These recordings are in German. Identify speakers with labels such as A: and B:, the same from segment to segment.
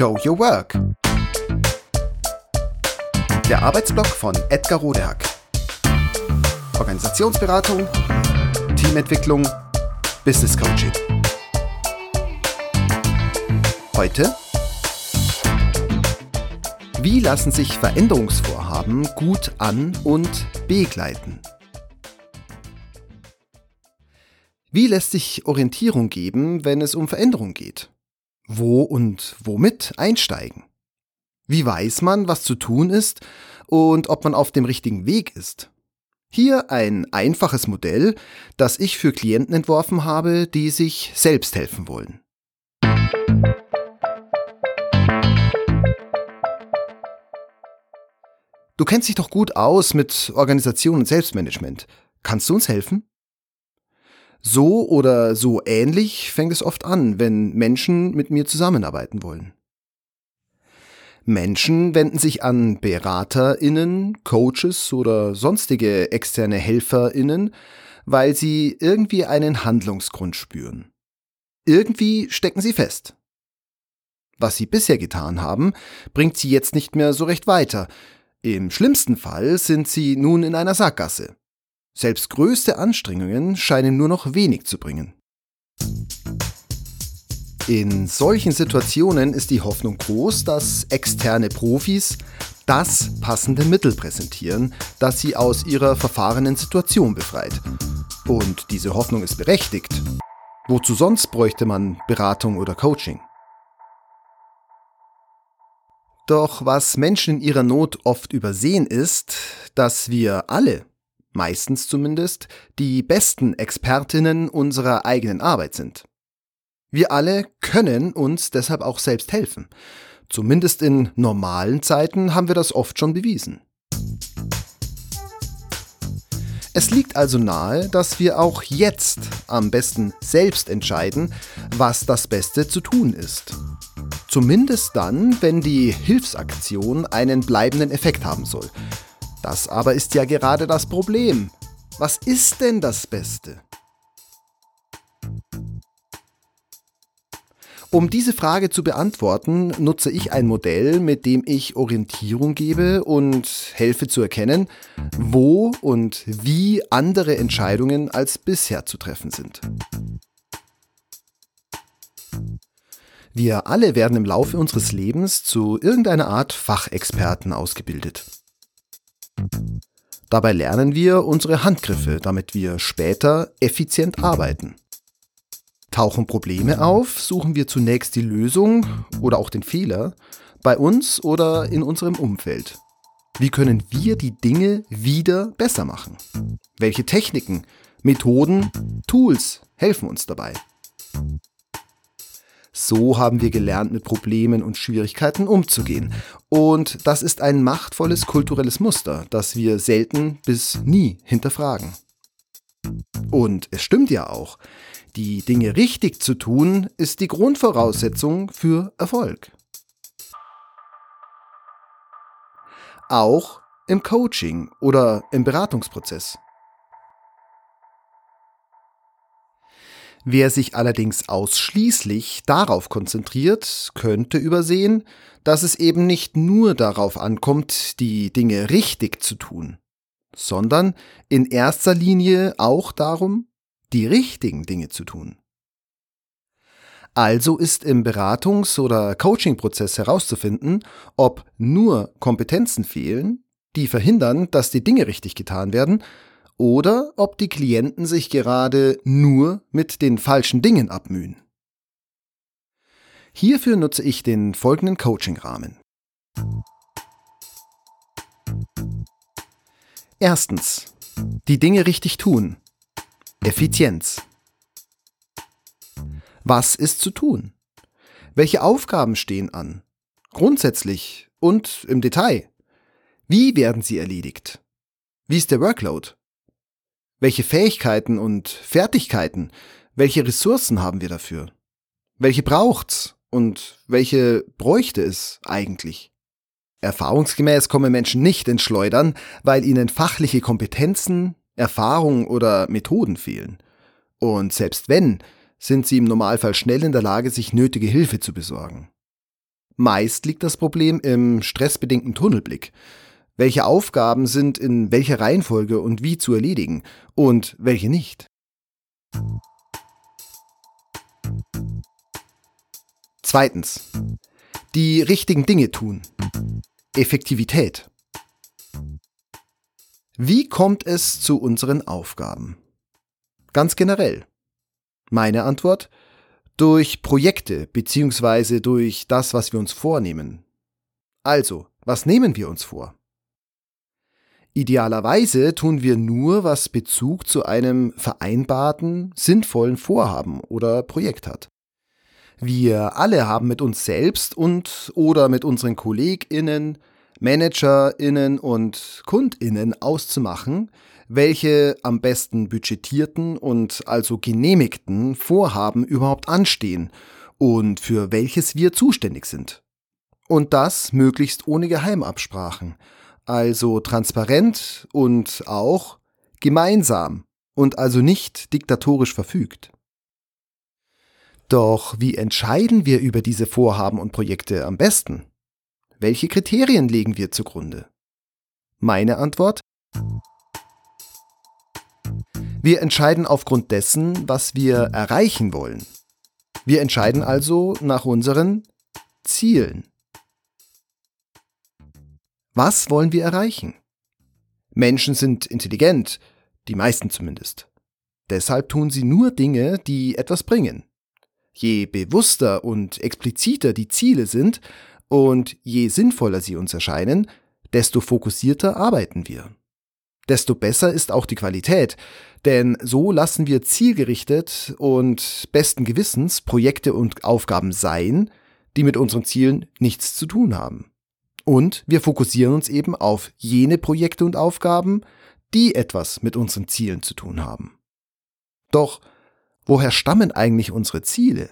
A: Show Your Work. Der Arbeitsblock von Edgar Rodehack. Organisationsberatung, Teamentwicklung, Business Coaching. Heute wie lassen sich Veränderungsvorhaben gut an- und begleiten? Wie lässt sich Orientierung geben, wenn es um Veränderung geht? Wo und womit einsteigen? Wie weiß man, was zu tun ist und ob man auf dem richtigen Weg ist? Hier ein einfaches Modell, das ich für Klienten entworfen habe, die sich selbst helfen wollen. Du kennst dich doch gut aus mit Organisation und Selbstmanagement. Kannst du uns helfen? So oder so ähnlich fängt es oft an, wenn Menschen mit mir zusammenarbeiten wollen. Menschen wenden sich an Beraterinnen, Coaches oder sonstige externe Helferinnen, weil sie irgendwie einen Handlungsgrund spüren. Irgendwie stecken sie fest. Was sie bisher getan haben, bringt sie jetzt nicht mehr so recht weiter, im schlimmsten Fall sind sie nun in einer Sackgasse. Selbst größte Anstrengungen scheinen nur noch wenig zu bringen. In solchen Situationen ist die Hoffnung groß, dass externe Profis das passende Mittel präsentieren, das sie aus ihrer verfahrenen Situation befreit. Und diese Hoffnung ist berechtigt. Wozu sonst bräuchte man Beratung oder Coaching? Doch was Menschen in ihrer Not oft übersehen ist, dass wir alle, meistens zumindest, die besten Expertinnen unserer eigenen Arbeit sind. Wir alle können uns deshalb auch selbst helfen. Zumindest in normalen Zeiten haben wir das oft schon bewiesen. Es liegt also nahe, dass wir auch jetzt am besten selbst entscheiden, was das Beste zu tun ist. Zumindest dann, wenn die Hilfsaktion einen bleibenden Effekt haben soll. Das aber ist ja gerade das Problem. Was ist denn das Beste? Um diese Frage zu beantworten, nutze ich ein Modell, mit dem ich Orientierung gebe und helfe zu erkennen, wo und wie andere Entscheidungen als bisher zu treffen sind. Wir alle werden im Laufe unseres Lebens zu irgendeiner Art Fachexperten ausgebildet. Dabei lernen wir unsere Handgriffe, damit wir später effizient arbeiten. Tauchen Probleme auf, suchen wir zunächst die Lösung oder auch den Fehler bei uns oder in unserem Umfeld. Wie können wir die Dinge wieder besser machen? Welche Techniken, Methoden, Tools helfen uns dabei? So haben wir gelernt, mit Problemen und Schwierigkeiten umzugehen. Und das ist ein machtvolles kulturelles Muster, das wir selten bis nie hinterfragen. Und es stimmt ja auch. Die Dinge richtig zu tun, ist die Grundvoraussetzung für Erfolg. Auch im Coaching oder im Beratungsprozess. Wer sich allerdings ausschließlich darauf konzentriert, könnte übersehen, dass es eben nicht nur darauf ankommt, die Dinge richtig zu tun, sondern in erster Linie auch darum, die richtigen Dinge zu tun. Also ist im Beratungs- oder Coaching-Prozess herauszufinden, ob nur Kompetenzen fehlen, die verhindern, dass die Dinge richtig getan werden, oder ob die Klienten sich gerade nur mit den falschen Dingen abmühen. Hierfür nutze ich den folgenden Coaching-Rahmen. Erstens. Die Dinge richtig tun. Effizienz. Was ist zu tun? Welche Aufgaben stehen an? Grundsätzlich und im Detail. Wie werden sie erledigt? Wie ist der Workload? Welche Fähigkeiten und Fertigkeiten, welche Ressourcen haben wir dafür? Welche braucht's und welche bräuchte es eigentlich? Erfahrungsgemäß kommen Menschen nicht ins Schleudern, weil ihnen fachliche Kompetenzen, Erfahrung oder Methoden fehlen. Und selbst wenn, sind sie im Normalfall schnell in der Lage, sich nötige Hilfe zu besorgen. Meist liegt das Problem im stressbedingten Tunnelblick. Welche Aufgaben sind in welcher Reihenfolge und wie zu erledigen und welche nicht? Zweitens. Die richtigen Dinge tun. Effektivität. Wie kommt es zu unseren Aufgaben? Ganz generell. Meine Antwort? Durch Projekte bzw. durch das, was wir uns vornehmen. Also, was nehmen wir uns vor? Idealerweise tun wir nur, was Bezug zu einem vereinbarten, sinnvollen Vorhaben oder Projekt hat. Wir alle haben mit uns selbst und oder mit unseren KollegInnen, ManagerInnen und KundInnen auszumachen, welche am besten budgetierten und also genehmigten Vorhaben überhaupt anstehen und für welches wir zuständig sind. Und das möglichst ohne Geheimabsprachen, also transparent und auch gemeinsam und also nicht diktatorisch verfügt. Doch wie entscheiden wir über diese Vorhaben und Projekte am besten? Welche Kriterien legen wir zugrunde? Meine Antwort? Wir entscheiden aufgrund dessen, was wir erreichen wollen. Wir entscheiden also nach unseren Zielen. Was wollen wir erreichen? Menschen sind intelligent, die meisten zumindest. Deshalb tun sie nur Dinge, die etwas bringen. Je bewusster und expliziter die Ziele sind und je sinnvoller sie uns erscheinen, desto fokussierter arbeiten wir desto besser ist auch die Qualität. Denn so lassen wir zielgerichtet und besten Gewissens Projekte und Aufgaben sein, die mit unseren Zielen nichts zu tun haben. Und wir fokussieren uns eben auf jene Projekte und Aufgaben, die etwas mit unseren Zielen zu tun haben. Doch woher stammen eigentlich unsere Ziele?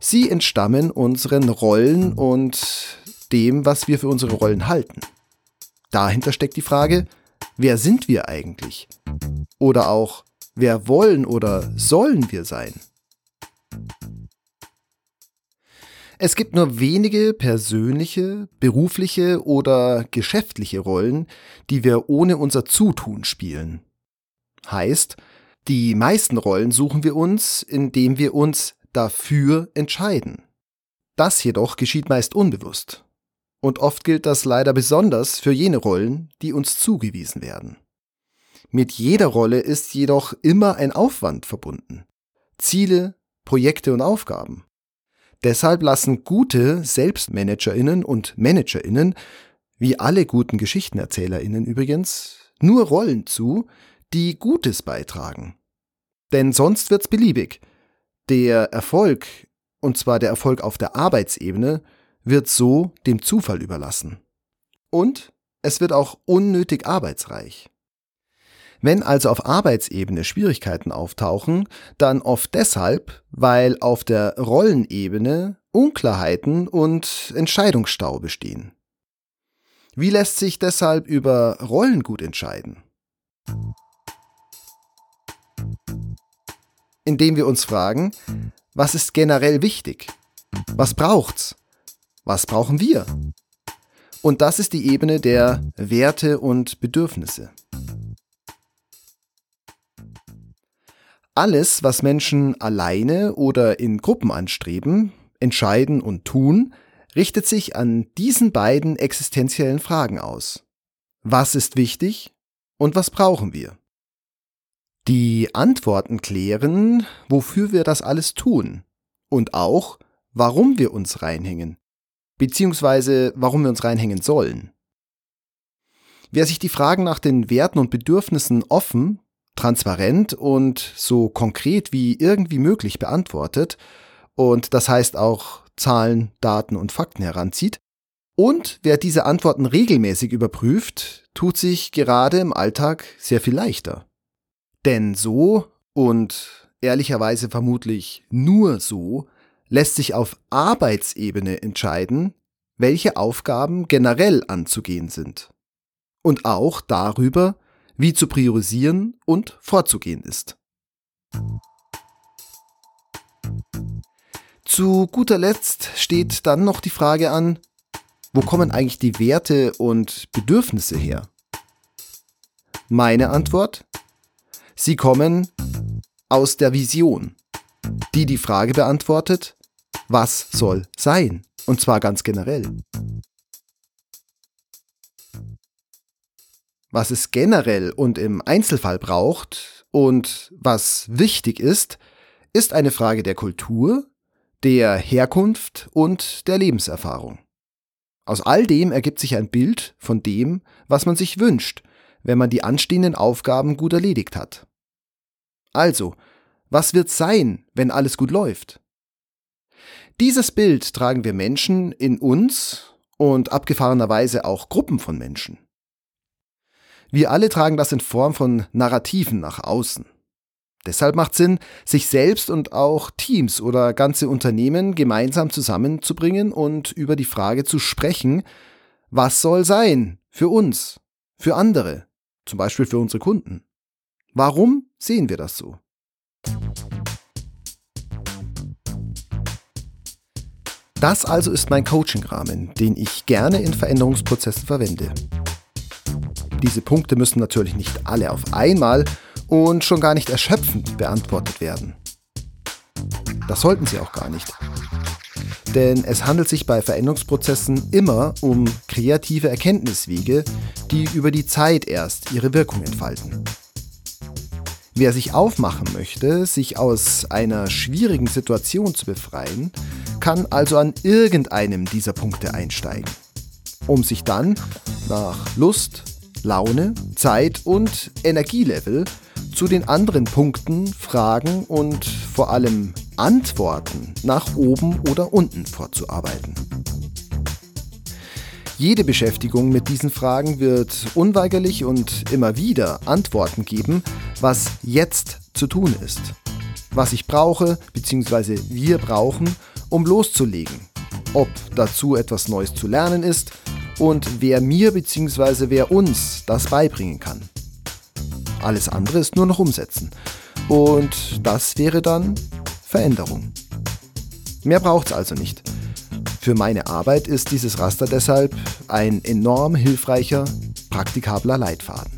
A: Sie entstammen unseren Rollen und dem, was wir für unsere Rollen halten. Dahinter steckt die Frage, wer sind wir eigentlich? Oder auch, wer wollen oder sollen wir sein? Es gibt nur wenige persönliche, berufliche oder geschäftliche Rollen, die wir ohne unser Zutun spielen. Heißt, die meisten Rollen suchen wir uns, indem wir uns dafür entscheiden. Das jedoch geschieht meist unbewusst. Und oft gilt das leider besonders für jene Rollen, die uns zugewiesen werden. Mit jeder Rolle ist jedoch immer ein Aufwand verbunden. Ziele, Projekte und Aufgaben. Deshalb lassen gute Selbstmanagerinnen und Managerinnen, wie alle guten Geschichtenerzählerinnen übrigens, nur Rollen zu, die Gutes beitragen. Denn sonst wird's beliebig. Der Erfolg, und zwar der Erfolg auf der Arbeitsebene, wird so dem Zufall überlassen. Und es wird auch unnötig arbeitsreich. Wenn also auf Arbeitsebene Schwierigkeiten auftauchen, dann oft deshalb, weil auf der Rollenebene Unklarheiten und Entscheidungsstau bestehen. Wie lässt sich deshalb über Rollen gut entscheiden? Indem wir uns fragen, was ist generell wichtig? Was braucht's? Was brauchen wir? Und das ist die Ebene der Werte und Bedürfnisse. Alles, was Menschen alleine oder in Gruppen anstreben, entscheiden und tun, richtet sich an diesen beiden existenziellen Fragen aus. Was ist wichtig und was brauchen wir? Die Antworten klären, wofür wir das alles tun und auch, warum wir uns reinhängen beziehungsweise warum wir uns reinhängen sollen. Wer sich die Fragen nach den Werten und Bedürfnissen offen, transparent und so konkret wie irgendwie möglich beantwortet, und das heißt auch Zahlen, Daten und Fakten heranzieht, und wer diese Antworten regelmäßig überprüft, tut sich gerade im Alltag sehr viel leichter. Denn so und ehrlicherweise vermutlich nur so lässt sich auf Arbeitsebene entscheiden, welche Aufgaben generell anzugehen sind. Und auch darüber, wie zu priorisieren und vorzugehen ist. Zu guter Letzt steht dann noch die Frage an, wo kommen eigentlich die Werte und Bedürfnisse her? Meine Antwort? Sie kommen aus der Vision, die die Frage beantwortet, was soll sein? Und zwar ganz generell. Was es generell und im Einzelfall braucht und was wichtig ist, ist eine Frage der Kultur, der Herkunft und der Lebenserfahrung. Aus all dem ergibt sich ein Bild von dem, was man sich wünscht, wenn man die anstehenden Aufgaben gut erledigt hat. Also, was wird sein, wenn alles gut läuft? Dieses Bild tragen wir Menschen in uns und abgefahrenerweise auch Gruppen von Menschen. Wir alle tragen das in Form von Narrativen nach außen. Deshalb macht Sinn, sich selbst und auch Teams oder ganze Unternehmen gemeinsam zusammenzubringen und über die Frage zu sprechen, was soll sein für uns, für andere, zum Beispiel für unsere Kunden. Warum sehen wir das so? Das also ist mein Coaching-Rahmen, den ich gerne in Veränderungsprozessen verwende. Diese Punkte müssen natürlich nicht alle auf einmal und schon gar nicht erschöpfend beantwortet werden. Das sollten sie auch gar nicht. Denn es handelt sich bei Veränderungsprozessen immer um kreative Erkenntniswege, die über die Zeit erst ihre Wirkung entfalten. Wer sich aufmachen möchte, sich aus einer schwierigen Situation zu befreien, kann also an irgendeinem dieser Punkte einsteigen, um sich dann nach Lust, Laune, Zeit und Energielevel zu den anderen Punkten, Fragen und vor allem Antworten nach oben oder unten vorzuarbeiten. Jede Beschäftigung mit diesen Fragen wird unweigerlich und immer wieder Antworten geben, was jetzt zu tun ist. Was ich brauche bzw. wir brauchen, um loszulegen. Ob dazu etwas Neues zu lernen ist und wer mir bzw. wer uns das beibringen kann. Alles andere ist nur noch umsetzen. Und das wäre dann Veränderung. Mehr braucht es also nicht. Für meine Arbeit ist dieses Raster deshalb ein enorm hilfreicher, praktikabler Leitfaden.